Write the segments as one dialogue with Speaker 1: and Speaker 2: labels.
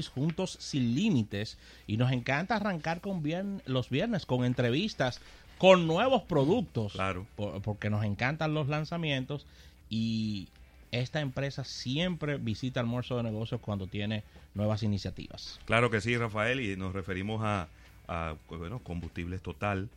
Speaker 1: juntos sin límites y nos encanta arrancar con bien, los viernes con entrevistas con nuevos productos
Speaker 2: Claro.
Speaker 1: por- porque nos encantan los lanzamientos y esta empresa siempre visita almuerzo de negocios cuando tiene nuevas iniciativas.
Speaker 2: Claro que sí, Rafael, y nos referimos a, a, pues, bueno, Combustibles Total,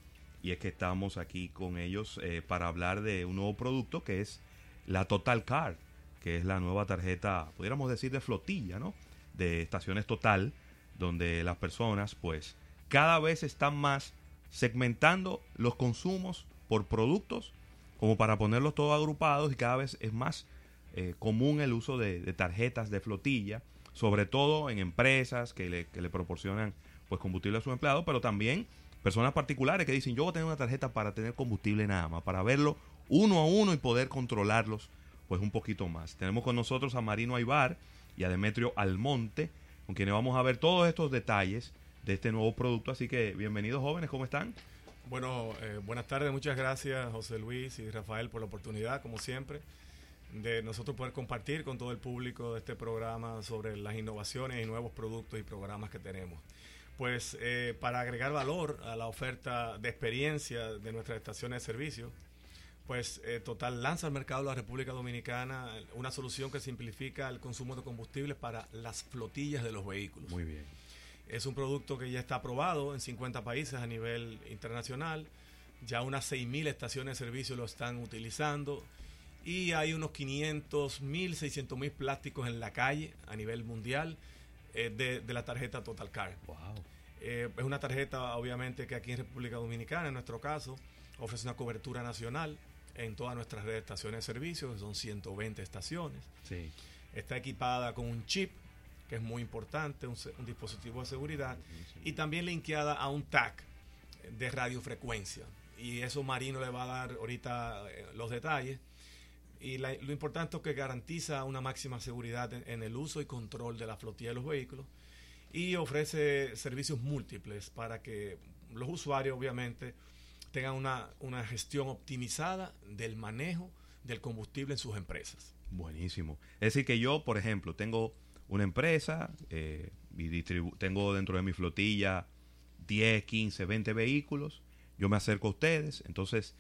Speaker 2: y es que estamos aquí con ellos eh, para hablar de un nuevo producto que es la Total Card, que es la nueva tarjeta, pudiéramos decir, de flotilla, ¿no? De estaciones Total, donde las personas, pues, cada vez están más segmentando los consumos por productos, como para ponerlos todos agrupados, y cada vez es más eh, común el uso de, tarjetas de flotilla, sobre todo en empresas que le, que le proporcionan pues combustible a sus empleados, pero también personas particulares que dicen yo voy a tener una tarjeta para tener combustible nada más, para verlo uno a uno y poder controlarlos pues un poquito más. Tenemos con nosotros a Marino Aybar y a Demetrio Almonte, con quienes vamos a ver todos estos detalles de este nuevo producto, así que bienvenidos jóvenes, ¿cómo están?
Speaker 3: Bueno, eh, buenas tardes, muchas gracias José Luis y Rafael por la oportunidad, como siempre, de nosotros poder compartir con todo el público de este programa sobre las innovaciones y nuevos productos y programas que tenemos. Pues eh, para agregar valor a la oferta de experiencia de nuestras estaciones de servicio, pues eh, Total lanza al mercado de la República Dominicana una solución que simplifica el consumo de combustibles para las flotillas de los vehículos.
Speaker 2: Muy bien.
Speaker 3: Es un producto que ya está aprobado en 50 países a nivel internacional. Ya unas 6.000 estaciones de servicio lo están utilizando. Y hay unos 500.000, 600.000 plásticos en la calle a nivel mundial eh, de, de la tarjeta Total Car.
Speaker 2: Wow.
Speaker 3: Eh, es una tarjeta, obviamente, que aquí en República Dominicana, en nuestro caso, ofrece una cobertura nacional en todas nuestras redes de estaciones de servicio, que son 120 estaciones.
Speaker 2: Sí.
Speaker 3: Está equipada con un chip, que es muy importante, un, dispositivo de seguridad, y también linkeada a un TAC de radiofrecuencia. Y eso Marino le va a dar ahorita eh, los detalles. Y la- lo importante es que garantiza una máxima seguridad en, en el uso y control de la flotilla de los vehículos y ofrece servicios múltiples para que los usuarios obviamente tengan una, una gestión optimizada del manejo del combustible en sus empresas.
Speaker 2: Buenísimo. Es decir, que yo, por ejemplo, tengo una empresa eh, y tengo dentro de mi flotilla 10, 15, 20 vehículos. Yo me acerco a ustedes. Entonces,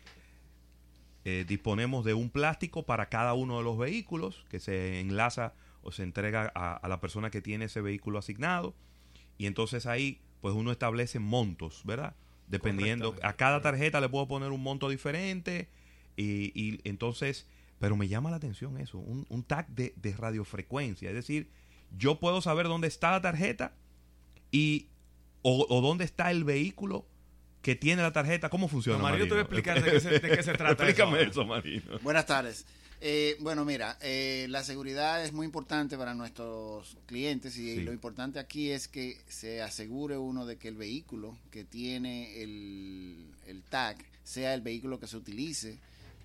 Speaker 2: eh, disponemos de un plástico para cada uno de los vehículos que se enlaza o se entrega a, a la persona que tiene ese vehículo asignado. Y entonces ahí, pues uno establece montos, ¿verdad? Dependiendo, a cada tarjeta le puedo poner un monto diferente. Y, y entonces, pero me llama la atención eso, un, un tag de, de radiofrecuencia. Es decir, yo puedo saber dónde está la tarjeta y o, o dónde está el vehículo que tiene la tarjeta. ¿Cómo funciona?
Speaker 3: No, Marino, te voy a explicar de qué se- de qué se trata
Speaker 2: Explícame
Speaker 3: eso.
Speaker 2: eso, Marino.
Speaker 4: Buenas tardes. Eh, bueno, mira, eh, la seguridad es muy importante para nuestros clientes y
Speaker 2: Sí.
Speaker 4: lo importante aquí es que se asegure uno de que el vehículo que tiene el, el tag sea el vehículo que se utilice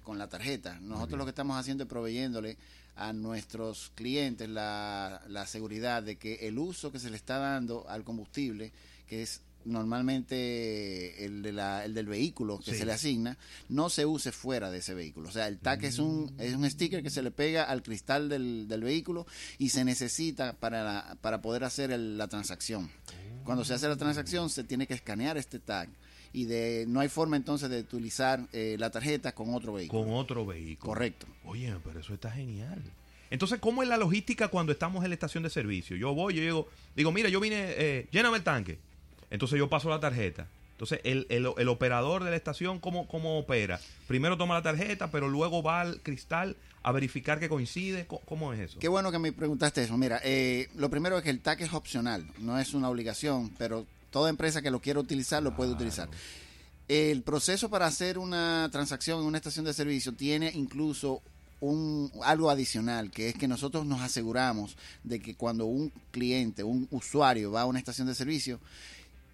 Speaker 4: con la tarjeta. Nosotros lo que estamos haciendo es proveyéndole a nuestros clientes la, la seguridad de que el uso que se le está dando al combustible, que es normalmente el, de la- el del vehículo que
Speaker 2: Sí.
Speaker 4: se le asigna, no se use fuera de ese vehículo. O sea, el tag es, un, es un sticker que se le pega al cristal del, del vehículo y se necesita para, la- para poder hacer el- la transacción. Cuando se hace la transacción se tiene que escanear este tag y de no hay forma entonces de utilizar eh, la tarjeta con otro vehículo.
Speaker 2: Con otro vehículo.
Speaker 4: Correcto.
Speaker 2: Oye, pero eso está genial. Entonces, ¿cómo es la logística cuando estamos en la estación de servicio? Yo voy, yo digo, digo mira, yo vine, eh, lléname el tanque. Entonces yo paso la tarjeta. Entonces, el, el- el operador de la estación, ¿cómo, ¿cómo opera? Primero toma la tarjeta, pero luego va al cristal a verificar que coincide. ¿Cómo, cómo es eso?
Speaker 4: Qué bueno que me preguntaste eso. Mira, eh, lo primero es que el tag es opcional, no es una obligación, pero toda empresa que lo quiera utilizar lo puede utilizar. El proceso para hacer una transacción en una estación de servicio tiene incluso un, algo adicional, que es que nosotros nos aseguramos de que cuando un cliente, un usuario va a una estación de servicio,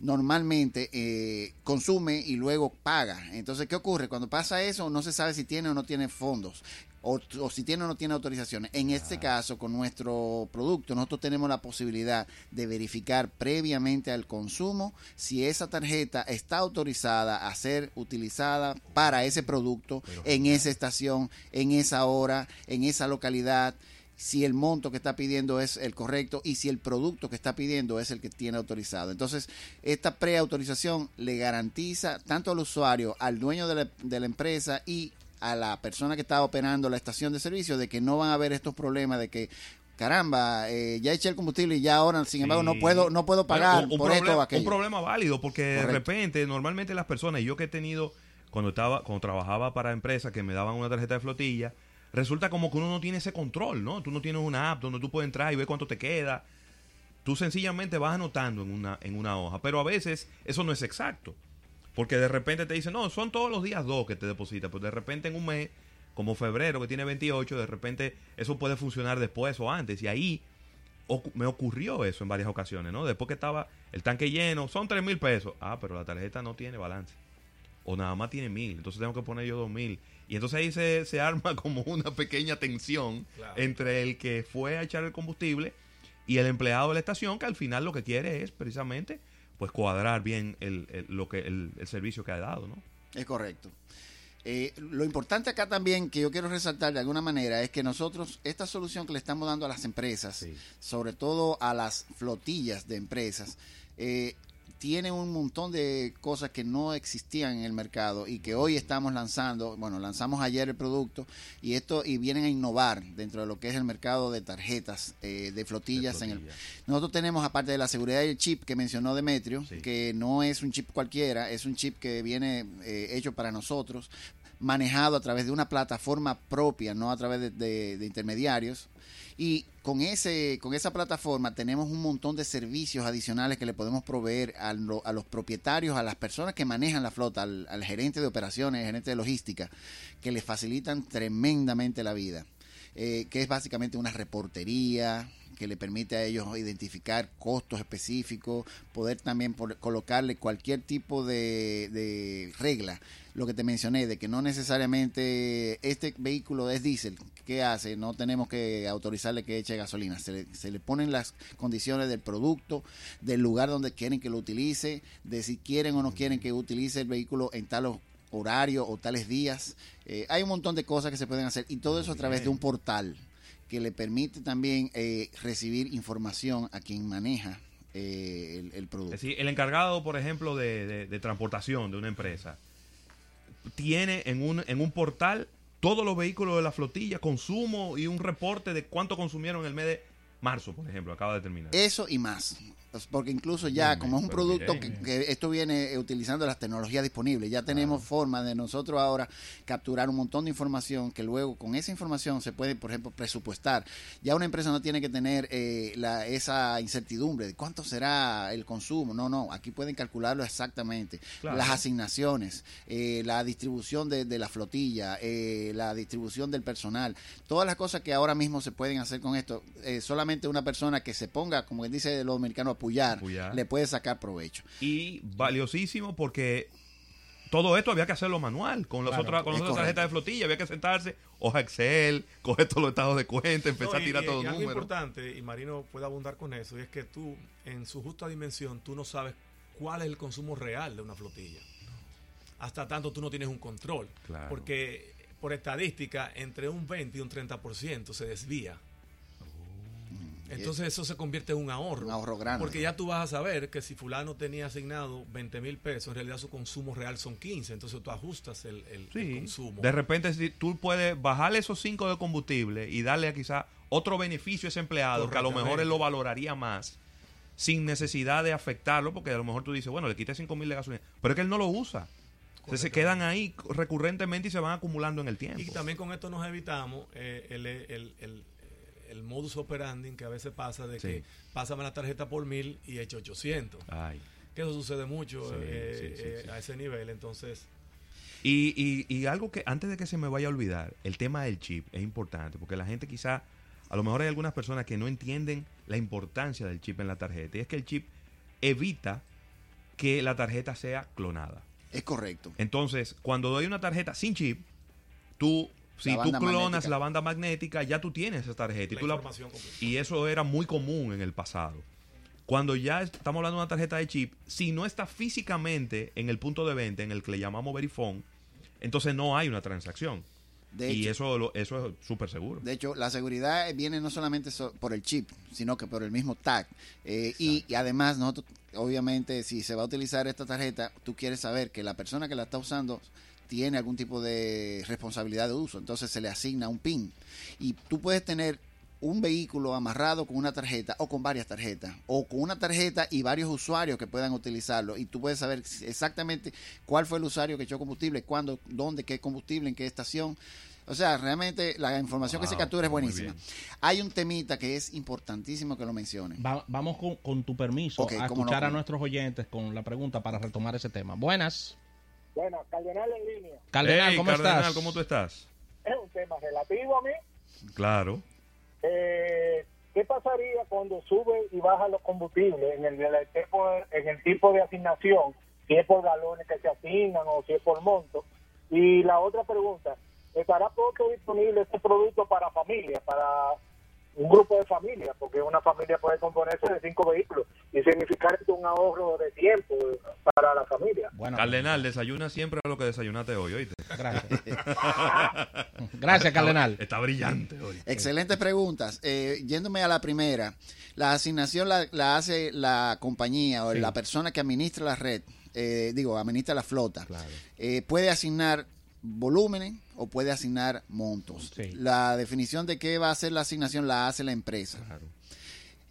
Speaker 4: normalmente eh, consume y luego paga. Entonces, ¿qué ocurre? Cuando pasa eso, no se sabe si tiene o no tiene fondos. O, o si tiene o no tiene autorizaciones. En este caso, con nuestro producto, nosotros tenemos la posibilidad de verificar previamente al consumo si esa tarjeta está autorizada a ser utilizada para ese producto, en esa estación, en esa hora, en esa localidad. Si el monto que está pidiendo es el correcto y si el producto que está pidiendo es el que tiene autorizado. Entonces, esta preautorización le garantiza tanto al usuario, al dueño de la, de la empresa y a la persona que está operando la estación de servicio de que no van a haber estos problemas de que caramba, eh, ya eché el combustible y ya ahora, sin embargo, no puedo no puedo pagar
Speaker 2: un,
Speaker 4: por
Speaker 2: problema,
Speaker 4: esto o aquello.
Speaker 2: un problema válido porque de repente normalmente las personas y yo que he tenido cuando estaba cuando trabajaba para empresas que me daban una tarjeta de flotilla resulta como que uno no tiene ese control no tú no tienes una app donde tú puedes entrar y ver cuánto te queda tú sencillamente vas anotando en una en una hoja pero a veces eso no es exacto porque de repente te dicen no son todos los días dos que te depositas pero de repente en un mes como febrero que tiene 28 de repente eso puede funcionar después o antes y ahí me ocurrió eso en varias ocasiones, ¿no? Después que estaba el tanque lleno, son tres mil pesos. Ah, pero la tarjeta no tiene balance. O nada más tiene mil. Entonces tengo que poner yo dos mil. Y entonces ahí se, se arma como una pequeña tensión
Speaker 3: Claro.
Speaker 2: entre el que fue a echar el combustible y el empleado de la estación, que al final lo que quiere es precisamente pues cuadrar bien el, el- lo que el, el servicio que ha dado, ¿no?
Speaker 4: Es correcto. Eh, lo importante acá también que yo quiero resaltar de alguna manera es que nosotros, esta solución que le estamos dando a las empresas,
Speaker 2: Sí.
Speaker 4: sobre todo a las flotillas de empresas, eh, tiene un montón de cosas que no existían en el mercado y que hoy estamos lanzando. Bueno, lanzamos ayer el producto y esto y vienen a innovar dentro de lo que es el mercado de tarjetas eh, de, flotillas
Speaker 2: De
Speaker 4: en el nosotros tenemos, aparte de la seguridad y el chip que mencionó Demetrio,
Speaker 2: Sí.
Speaker 4: que no es un chip cualquiera, es un chip que viene eh, hecho para nosotros, manejado a través de una plataforma propia, no a través de, intermediarios. Y con, ese, con esa plataforma tenemos un montón de servicios adicionales que le podemos proveer a, lo- a los propietarios, a las personas que manejan la flota, al, al gerente de operaciones, al gerente de logística, que les facilitan tremendamente la vida eh, que es básicamente una reportería que le permite a ellos identificar costos específicos, poder también por- colocarle cualquier tipo de, de regla. Lo que te mencioné, de que no necesariamente este vehículo es diésel, ¿qué hace? No tenemos que autorizarle que eche gasolina. Se le, se le ponen las condiciones del producto, del lugar donde quieren que lo utilice, de si quieren o no quieren que utilice el vehículo en tal horario o tales días. Eh, hay un montón de cosas que se pueden hacer y todo eso a través de un portal que le permite también eh, recibir información a quien maneja eh, el, el producto.
Speaker 2: Es decir, el encargado, por ejemplo, de, de- de transportación de una empresa, tiene en un, en un portal todos los vehículos de la flotilla, consumo y un reporte de cuánto consumieron en el mes de marzo, por ejemplo, acaba de terminar.
Speaker 4: Eso y más. Pues porque incluso ya,
Speaker 2: Bien,
Speaker 4: como es un producto que, que esto viene eh, utilizando las tecnologías disponibles, ya tenemos forma de nosotros ahora capturar un montón de información que luego con esa información se puede, por ejemplo, presupuestar. Ya una empresa no tiene que tener eh, la, esa incertidumbre de cuánto será el consumo. No, no, aquí pueden calcularlo exactamente.
Speaker 2: Claro.
Speaker 4: Las asignaciones, eh, la distribución de, de la flotilla, eh, la distribución del personal, todas las cosas que ahora mismo se pueden hacer con esto, solamente una persona que se ponga, como dice los americanos, a le puede sacar provecho.
Speaker 2: Y valiosísimo porque todo esto había que hacerlo manual. Con, las
Speaker 1: Claro,
Speaker 2: otras con las otras tarjetas de flotilla había que sentarse, hoja Excel, coger todos los estados de cuenta, empezar
Speaker 3: No,
Speaker 2: a tirar
Speaker 3: y-
Speaker 2: todos los números.
Speaker 3: importante, y Marino puede abundar con eso, y es que tú, en su justa dimensión, tú no sabes cuál es el consumo real de una flotilla. Hasta tanto tú no tienes un control.
Speaker 2: Claro.
Speaker 3: Porque por estadística, entre un 20 y un 30% se desvía. Entonces eso se convierte en un ahorro.
Speaker 4: Un ahorro grande.
Speaker 3: Porque ya tú vas a saber que si fulano tenía asignado 20 mil pesos, en realidad su consumo real son 15. Entonces tú ajustas el, el- el
Speaker 2: Sí.
Speaker 3: consumo.
Speaker 2: De repente si tú puedes bajarle esos 5 de combustible y darle quizá otro beneficio a ese empleado que a lo mejor él lo valoraría más sin necesidad de afectarlo porque a lo mejor tú dices, bueno, le quité 5 mil de gasolina, pero es que él no lo usa. Entonces se quedan ahí recurrentemente y se van acumulando en el tiempo.
Speaker 3: Y también con esto nos evitamos eh, el, el- el- modus operandi que a veces pasa de
Speaker 2: Sí.
Speaker 3: que pásame la tarjeta por mil y echo 800.
Speaker 2: Ay.
Speaker 3: Que eso sucede mucho
Speaker 2: Sí,
Speaker 3: eh,
Speaker 2: sí, sí,
Speaker 3: eh,
Speaker 2: sí.
Speaker 3: a ese nivel. Entonces,
Speaker 2: Y, y, y algo que antes de que se me vaya a olvidar, el tema del chip es importante, porque la gente quizá, a lo mejor hay algunas personas que no entienden la importancia del chip en la tarjeta, y es que el chip evita que la tarjeta sea clonada.
Speaker 4: Es correcto.
Speaker 2: Entonces, cuando doy una tarjeta sin chip, tú, si tú clonas
Speaker 4: magnética.
Speaker 2: la banda magnética, ya tú tienes esa tarjeta. Y, tú la-
Speaker 3: información completa.
Speaker 2: y eso era muy común en el pasado. Cuando ya estamos hablando de una tarjeta de chip, si no está físicamente en el punto de venta en el que le llamamos Verifone, entonces no hay una transacción.
Speaker 4: De
Speaker 2: y
Speaker 4: hecho-
Speaker 2: eso, lo- eso es súper seguro.
Speaker 4: De hecho, la seguridad viene no solamente so- por el chip, sino que por el mismo tag. Eh, y, y además, nosotros, obviamente, si se va a utilizar esta tarjeta, tú quieres saber que la persona que la está usando tiene algún tipo de responsabilidad de uso. Entonces se le asigna un PIN. Y tú puedes tener un vehículo amarrado con una tarjeta o con varias tarjetas o con una tarjeta y varios usuarios que puedan utilizarlo y tú puedes saber exactamente cuál fue el usuario que echó combustible, cuándo, dónde, qué combustible, en qué estación. O sea, realmente la información que se captura es buenísima. Hay un temita que es importantísimo que lo mencione.
Speaker 1: Va- vamos con, con tu permiso a
Speaker 4: no,
Speaker 1: escuchar a nuestros oyentes con la pregunta para retomar ese tema. Buenas.
Speaker 5: Bueno, Cardenal en línea.
Speaker 1: Cardenal,
Speaker 2: Hey,
Speaker 1: ¿cómo
Speaker 2: Cardenal,
Speaker 1: estás?
Speaker 2: ¿cómo tú estás?
Speaker 5: Es un tema relativo a mí.
Speaker 2: Claro.
Speaker 5: Eh, ¿Qué pasaría cuando sube y baja los combustibles en el, en el tipo, en el tipo de asignación? Si es por galones que se asignan o si es por monto. Y la otra pregunta, ¿estará pronto disponible este producto para familia, para un grupo de familia? Porque una familia puede componerse de cinco vehículos y significar esto un ahorro de tiempo para la familia.
Speaker 1: Bueno,
Speaker 2: Cardenal, desayuna siempre lo que desayunaste hoy, ¿oíste?
Speaker 1: gracias. gracias, Cardenal.
Speaker 2: Está, está brillante hoy.
Speaker 4: Excelentes preguntas. Eh, yéndome a la primera, la asignación la, la hace la compañía o
Speaker 1: Sí.
Speaker 4: la persona que administra la red, eh, digo, administra la flota.
Speaker 1: Claro.
Speaker 4: Eh, puede asignar volúmenes o puede asignar montos.
Speaker 1: Sí.
Speaker 4: La definición de qué va a ser la asignación la hace la empresa.
Speaker 2: Claro.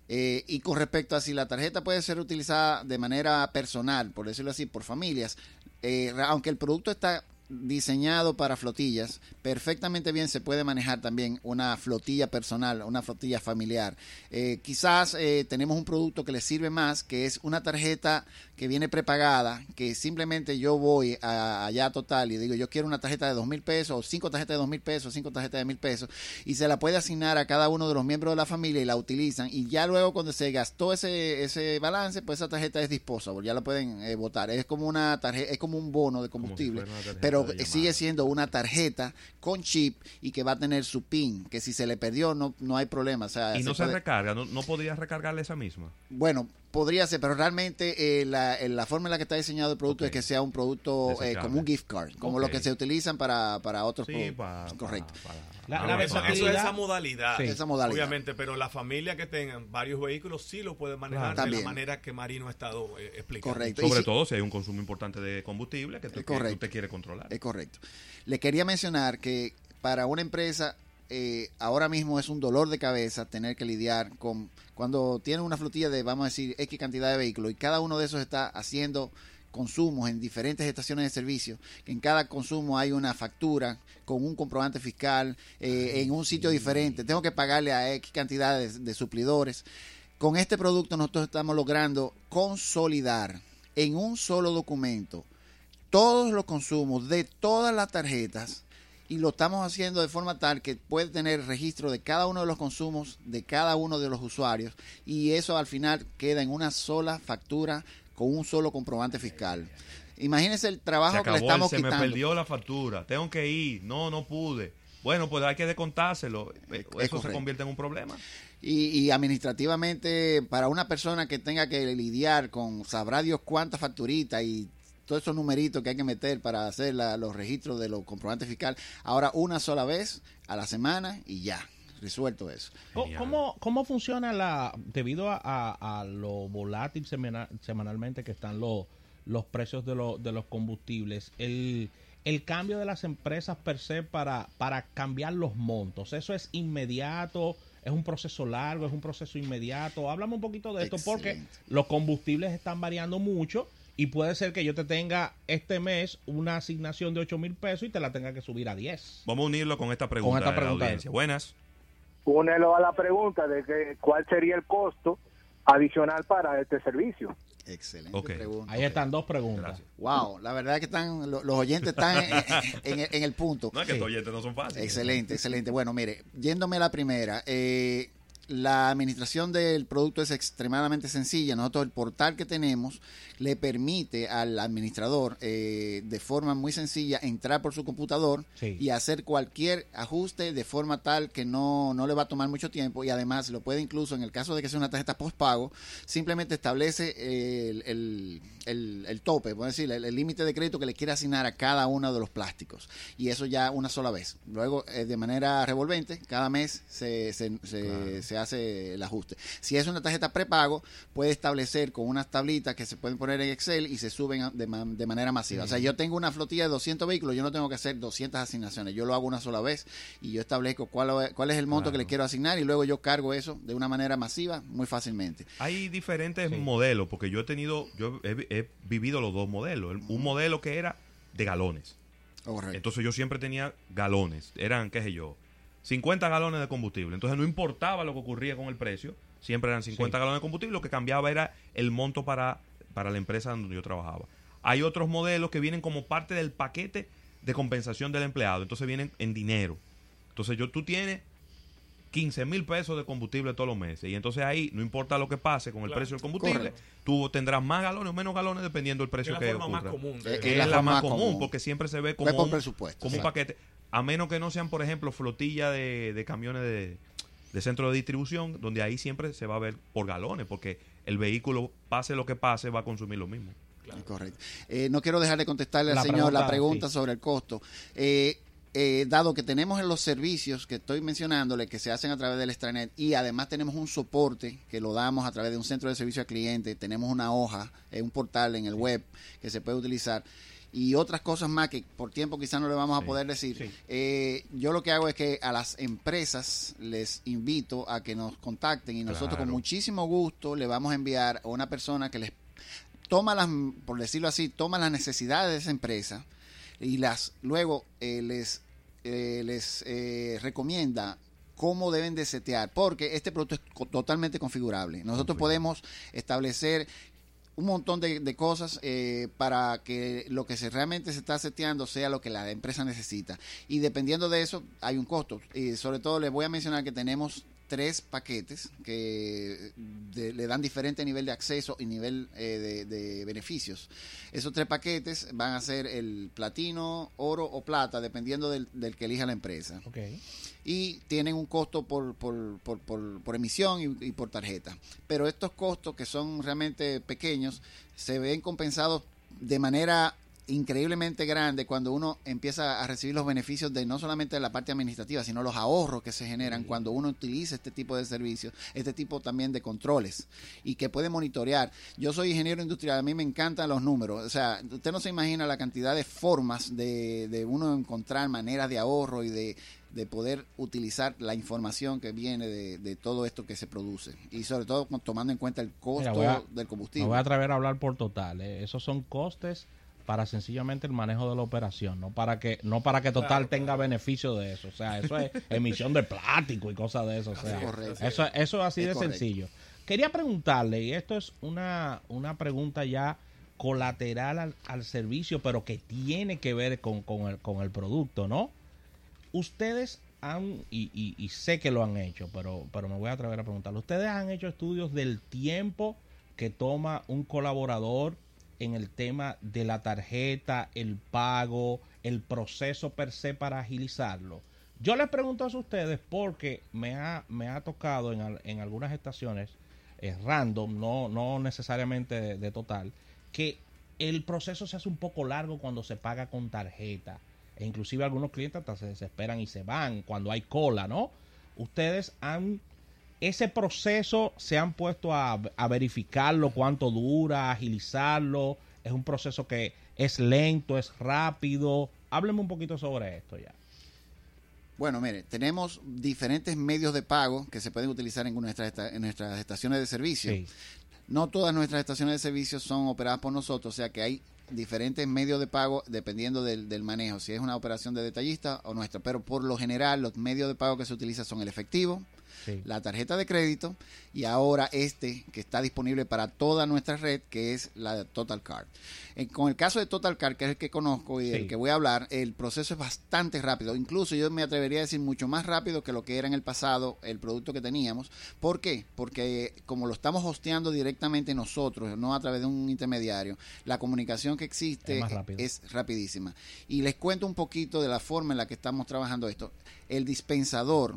Speaker 4: Eh, y con respecto a si la tarjeta puede ser utilizada de manera personal, por decirlo así, por familias, eh, aunque el producto está diseñado para flotillas, perfectamente bien se puede manejar también una flotilla personal, una flotilla familiar. Eh, quizás eh, tenemos un producto que le sirve más, que es una tarjeta que viene prepagada, que simplemente yo voy a- allá total y digo, yo quiero una tarjeta de dos mil pesos, o cinco tarjetas de dos mil pesos, cinco tarjetas de mil pesos, y se la puede asignar a cada uno de los miembros de la familia y la utilizan, y ya luego cuando se gastó ese, ese balance, pues esa tarjeta es disposable, ya la pueden eh, votar. Es como una tarjeta, es como un bono de combustible,
Speaker 2: tarjeta
Speaker 4: pero sigue siendo una tarjeta con chip y que va a tener su PIN, que si se le perdió no, no hay problema. O sea,
Speaker 2: Y no se recarga, no, no podías recargarle esa misma.
Speaker 4: bueno, podría ser, pero realmente eh, la, eh, la forma en la que está diseñado el producto es que sea un producto eh, como un gift card, como
Speaker 2: Ok.
Speaker 4: lo que se utilizan para, para otros
Speaker 2: Sí,
Speaker 4: productos.
Speaker 2: pa- pa-
Speaker 4: Correcto.
Speaker 1: La- la
Speaker 3: eso, es esa modalidad.
Speaker 1: Sí.
Speaker 4: Esa modalidad.
Speaker 3: Obviamente, pero la familia que tengan varios vehículos sí lo puede manejar
Speaker 4: Claro.
Speaker 3: de la manera que Marino ha estado eh, explicando.
Speaker 4: Correcto.
Speaker 2: Sobre
Speaker 4: si-
Speaker 2: todo si hay un consumo importante de combustible que tú,
Speaker 4: Es
Speaker 2: que te quieres controlar.
Speaker 4: Es correcto. Le quería mencionar que para una empresa eh, ahora mismo es un dolor de cabeza tener que lidiar con cuando tiene una flotilla de, vamos a decir, X cantidad de vehículos y cada uno de esos está haciendo consumos en diferentes estaciones de servicio, que en cada consumo hay una factura con un comprobante fiscal eh, en un sitio diferente, tengo que pagarle a X cantidad de, de suplidores. Con este producto nosotros estamos logrando consolidar en un solo documento todos los consumos de todas las tarjetas y lo estamos haciendo de forma tal que puede tener registro de cada uno de los consumos de cada uno de los usuarios y eso al final queda en una sola factura con un solo comprobante fiscal. Imagínense el
Speaker 2: Se
Speaker 4: trabajo que le
Speaker 2: acabó, el-
Speaker 4: estamos
Speaker 2: se me
Speaker 4: quitando.
Speaker 2: perdió la factura. Tengo que ir. No, no pude. Bueno, pues hay que descontárselo.
Speaker 4: Es
Speaker 2: Eso se
Speaker 4: correcto.
Speaker 2: convierte en un problema.
Speaker 4: Y, y administrativamente, para una persona que tenga que lidiar con sabrá Dios cuántas facturitas y todos esos numeritos que hay que meter para hacer la- los registros de los comprobantes fiscales, ahora una sola vez a la semana y ya, resuelto eso.
Speaker 1: ¿Cómo, ¿Cómo funciona la, debido a, a- a lo volátil semana- semanalmente que están los, los precios de, lo- de los combustibles, el, el cambio de las empresas per se para, para cambiar los montos? ¿Eso es inmediato? ¿Es un proceso largo? ¿Es un proceso inmediato? Háblame un poquito de esto porque los combustibles están variando mucho y puede ser que yo te tenga este mes una asignación de 8 mil pesos y te la tenga que subir a 10.
Speaker 2: Vamos a unirlo con esta pregunta,
Speaker 1: esta
Speaker 2: de la
Speaker 1: pregunta.
Speaker 2: audiencia. Buenas.
Speaker 5: Únelo a la pregunta de que cuál sería el costo adicional para este servicio.
Speaker 4: Excelente pregunta.
Speaker 1: Ahí están dos preguntas.
Speaker 2: Gracias.
Speaker 4: Wow, la verdad es que están lo- los oyentes están en, en- en- en el punto.
Speaker 2: No es que
Speaker 1: Sí.
Speaker 2: estos oyentes no son fáciles.
Speaker 4: Excelente, excelente. Bueno, mire, yéndome a la primera, eh, la administración del producto es extremadamente sencilla. Nosotros el portal que tenemos le permite al administrador eh, de forma muy sencilla entrar por su computador
Speaker 1: Sí.
Speaker 4: y hacer cualquier ajuste de forma tal que no, no le va a tomar mucho tiempo y además lo puede incluso en el caso de que sea una tarjeta postpago simplemente establece el, el, el- el tope, por decir, el límite de crédito que le quiere asignar a cada uno de los plásticos y eso ya una sola vez. Luego eh, de manera revolvente cada mes se, se, se- se hace el ajuste. Si es una tarjeta prepago puede establecer con unas tablitas que se pueden poner en Excel y se suben de, de manera masiva. O sea, yo tengo una flotilla de 200 vehículos, yo no tengo que hacer 200 asignaciones, yo lo hago una sola vez y yo establezco cuál, cuál es el monto que le quiero asignar y luego yo cargo eso de una manera masiva muy fácilmente.
Speaker 2: Hay diferentes
Speaker 1: Sí.
Speaker 2: modelos, porque yo he tenido, yo he, he vivido los dos modelos. El- Un modelo que era de galones. Entonces yo siempre tenía galones. Eran, qué sé yo, 50 galones de combustible. Entonces no importaba lo que ocurría con el precio. Siempre eran 50
Speaker 1: Sí.
Speaker 2: galones de combustible. Lo que cambiaba era el monto para, para la empresa donde yo trabajaba. Hay otros modelos que vienen como parte del paquete de compensación del empleado. Entonces vienen en dinero. Entonces yo, tú tienes 15 mil pesos de combustible todos los meses. Y entonces ahí, no importa lo que pase con el
Speaker 3: Claro.
Speaker 2: precio del combustible,
Speaker 4: Correcto.
Speaker 2: tú tendrás más galones o menos galones dependiendo del
Speaker 3: Es
Speaker 2: precio
Speaker 3: la
Speaker 2: que
Speaker 3: forma más común. De-
Speaker 2: Es
Speaker 4: la
Speaker 2: la,
Speaker 4: forma
Speaker 2: más común,
Speaker 4: común.
Speaker 2: porque siempre se ve como, un,
Speaker 4: presupuesto,
Speaker 2: como un paquete. A menos que no sean, por ejemplo, flotilla de, de camiones de, de centro de distribución, donde ahí siempre se va a ver por galones, porque el vehículo, pase lo que pase, va a consumir lo mismo.
Speaker 4: Correcto. Eh, no quiero dejar de contestarle al
Speaker 1: La
Speaker 4: señor la
Speaker 1: pregunta,
Speaker 4: pregunta
Speaker 1: sí.
Speaker 4: sobre el costo. Eh, eh, dado que tenemos en los servicios que estoy mencionándole que se hacen a través del extranet y además tenemos un soporte que lo damos a través de un centro de servicio al cliente, tenemos una hoja, eh, un portal en el web que se puede utilizar y otras cosas más que por tiempo quizás no le vamos a poder decir.
Speaker 1: sí.
Speaker 4: Eh, yo lo que hago es que a las empresas les invito a que nos contacten y nosotros con muchísimo gusto le vamos a enviar a una persona que les toma las, por decirlo así, toma las necesidades de esa empresa y las luego eh, les, eh, les eh, recomienda cómo deben de setear, porque este producto es co- totalmente configurable. Nosotros podemos establecer un montón de, de cosas eh, para que lo que se realmente se está seteando sea lo que la empresa necesita. Y dependiendo de eso, hay un costo. Y sobre todo les voy a mencionar que tenemos tres paquetes que de- le dan diferente nivel de acceso y nivel eh, de, de beneficios. Esos tres paquetes van a ser el platino, oro o plata, dependiendo del, del que elija la empresa y tienen un costo por, por, por, por, por emisión y, y por tarjeta. Pero estos costos, que son realmente pequeños, se ven compensados de manera increíblemente grande cuando uno empieza a recibir los beneficios de no solamente de la parte administrativa, sino los ahorros que se generan cuando uno utiliza este tipo de servicios, este tipo también de controles y que puede monitorear. Yo soy ingeniero industrial, a mí me encantan los números, o sea, usted no se imagina la cantidad de formas de, de uno encontrar maneras de ahorro y de, de poder utilizar la información que viene de, de todo esto que se produce y sobre todo tomando en cuenta el costo
Speaker 1: Mira, voy a-
Speaker 4: del
Speaker 1: Me
Speaker 4: combustible.
Speaker 1: voy a atrever a hablar por total. eh. Esos son costes para sencillamente el manejo de la operación, no para que no para que Total
Speaker 3: Claro,
Speaker 1: tenga beneficio de eso. O sea, eso es emisión de plástico y cosas de eso. O sea,
Speaker 4: Es correcto.
Speaker 1: eso, eso es así
Speaker 4: Es
Speaker 1: de
Speaker 4: correcto.
Speaker 1: sencillo. Quería preguntarle, y esto es una, una pregunta ya colateral al, al servicio, pero que tiene que ver con, con el, con el producto, ¿no? Ustedes han, y, y- y sé que lo han hecho, pero, pero me voy a atrever a preguntarle, ¿ustedes han hecho estudios del tiempo que toma un colaborador en el tema de la tarjeta, el pago, el proceso per se para agilizarlo? Yo les pregunto a ustedes porque me ha, me ha tocado en, en algunas estaciones eh, random, no, no necesariamente de, de total, que el proceso se hace un poco largo cuando se paga con tarjeta. E inclusive algunos clientes hasta se desesperan y se van cuando hay cola, ¿no? Ustedes han ese proceso se han puesto a, a verificarlo, cuánto dura, agilizarlo. Es un proceso que es lento, es rápido. Hábleme un poquito sobre esto ya.
Speaker 4: Bueno, mire, tenemos diferentes medios de pago que se pueden utilizar en nuestras, en nuestras estaciones de servicio.
Speaker 1: Sí.
Speaker 4: No todas nuestras estaciones de servicio son operadas por nosotros, o sea que hay diferentes medios de pago dependiendo del, del manejo, si es una operación de detallista o nuestra. Pero por lo general los medios de pago que se utilizan son el efectivo,
Speaker 1: Sí.
Speaker 4: La tarjeta de crédito y ahora este que está disponible para toda nuestra red, que es la Total Card. Eh, con el caso de Total Card, que es el que conozco y
Speaker 1: Sí.
Speaker 4: el que voy a hablar, el proceso es bastante rápido. Incluso yo me atrevería a decir mucho más rápido que lo que era en el pasado el producto que teníamos. ¿Por qué? Porque como lo estamos hosteando directamente nosotros, no a través de un intermediario, la comunicación que existe
Speaker 1: es
Speaker 4: rapidísima. Y les cuento un poquito de la forma en la que estamos trabajando esto. El dispensador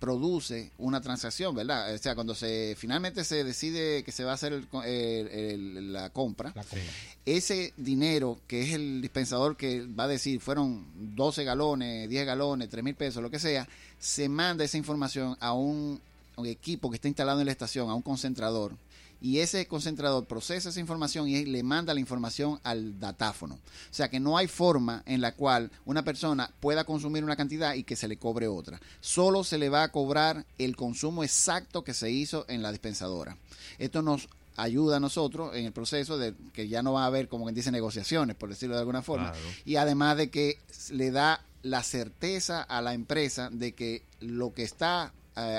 Speaker 4: produce una transacción, ¿verdad? O sea, cuando se finalmente se decide que se va a hacer el el- el- la compra,
Speaker 1: La compra.
Speaker 4: ese dinero que es el dispensador que va a decir fueron 12 galones, 10 galones, 3 mil pesos, lo que sea, se manda esa información a un, a un equipo que está instalado en la estación, a un concentrador. Y ese concentrador procesa esa información y le manda la información al datáfono. O sea que no hay forma en la cual una persona pueda consumir una cantidad y que se le cobre otra. Solo se le va a cobrar el consumo exacto que se hizo en la dispensadora. Esto nos ayuda a nosotros en el proceso de que ya no va a haber, como quien dice, negociaciones, por decirlo de alguna forma.
Speaker 2: Claro.
Speaker 4: Y además de que le da la certeza a la empresa de que lo que está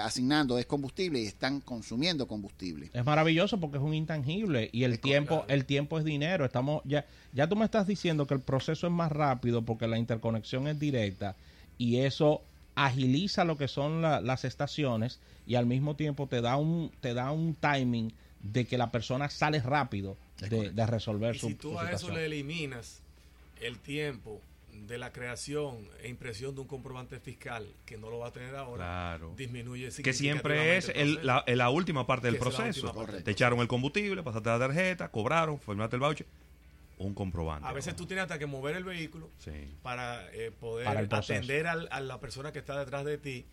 Speaker 4: asignando es combustible y están consumiendo combustible.
Speaker 1: Es maravilloso porque es un intangible y el
Speaker 3: Es
Speaker 1: tiempo,
Speaker 3: claro.
Speaker 1: el tiempo es dinero. Estamos ya, ya tú me estás diciendo que el proceso es más rápido porque la interconexión es directa y eso agiliza lo que son la- las estaciones y al mismo tiempo te da un, te da un timing de que la persona sale rápido de, de resolver
Speaker 3: Y
Speaker 1: su,
Speaker 3: si tú
Speaker 1: su
Speaker 3: a eso
Speaker 1: situación.
Speaker 3: le eliminas el tiempo de la creación e impresión de un comprobante fiscal que no lo va a tener ahora,
Speaker 2: Claro.
Speaker 3: disminuye
Speaker 2: Que siempre es el- la, la última parte del proceso.
Speaker 3: parte
Speaker 2: Te echaron el combustible, pasaste la tarjeta, cobraron, firmaste el voucher. Un comprobante.
Speaker 3: A veces tú tienes hasta que mover el vehículo
Speaker 2: Sí.
Speaker 3: para eh, poder
Speaker 1: Para
Speaker 3: atender al- a la persona que está detrás de ti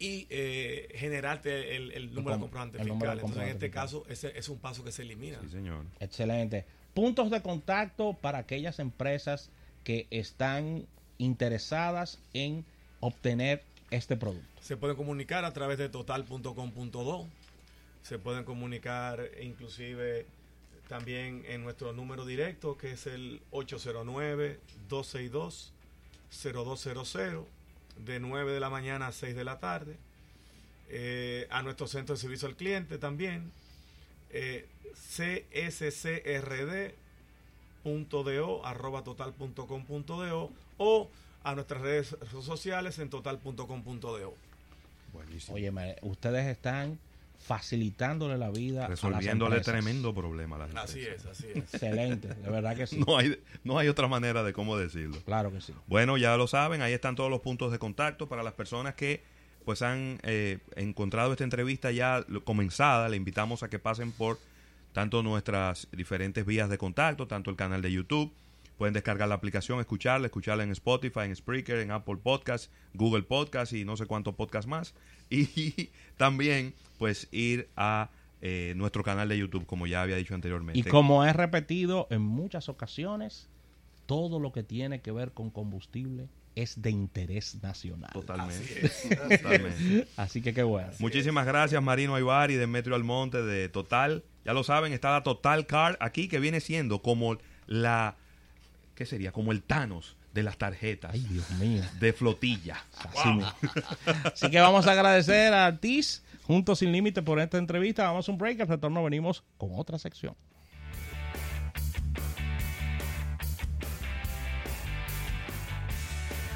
Speaker 3: y eh, generarte el, el número de
Speaker 1: com-
Speaker 3: comprobante
Speaker 1: el
Speaker 3: fiscal.
Speaker 1: número de
Speaker 3: Entonces, en este
Speaker 1: fiscal.
Speaker 3: caso, ese es un paso que se elimina.
Speaker 2: Sí, señor.
Speaker 1: Excelente. Puntos de contacto para aquellas empresas que están interesadas en obtener este producto.
Speaker 3: Se pueden comunicar a través de total.com.do. Se pueden comunicar inclusive también en nuestro número directo que es el 809-262-0200 de 9 de la mañana a 6 de la tarde. Eh, a nuestro centro de servicio al cliente también. Eh, cscrd.do arroba total.com.do o a nuestras redes sociales en total.com.do.
Speaker 2: Buenísimo.
Speaker 1: Oye, ustedes están facilitándole la vida
Speaker 2: Resolviéndole
Speaker 1: a las
Speaker 2: tremendo problema a las
Speaker 3: Así es, así es.
Speaker 1: Excelente, de verdad que sí.
Speaker 2: No hay, no hay otra manera de cómo decirlo.
Speaker 1: Claro que sí.
Speaker 2: Bueno, ya lo saben, ahí están todos los puntos de contacto para las personas que pues han eh, encontrado esta entrevista ya comenzada. Le invitamos a que pasen por tanto nuestras diferentes vías de contacto, tanto el canal de YouTube. Pueden descargar la aplicación, escucharla, escucharla en Spotify, en Spreaker, en Apple Podcast, Google Podcast y no sé cuántos podcasts más. Y también, pues, ir a eh, nuestro canal de YouTube, como ya había dicho anteriormente.
Speaker 1: Y como he repetido en muchas ocasiones, todo lo que tiene que ver con combustible es de interés nacional.
Speaker 2: Totalmente. Totalmente.
Speaker 1: Así que qué bueno.
Speaker 2: Muchísimas gracias Marino Aybar y Demetrio Almonte de Total. Ya lo saben, está la Total Card aquí que viene siendo como la ¿qué sería? Como el Thanos de las tarjetas
Speaker 1: Ay, Dios mío.
Speaker 2: de flotilla.
Speaker 1: Así, mismo. Así que vamos a agradecer a Artis, Juntos Sin Límite, por esta entrevista. Vamos a un break. Al retorno venimos con otra sección.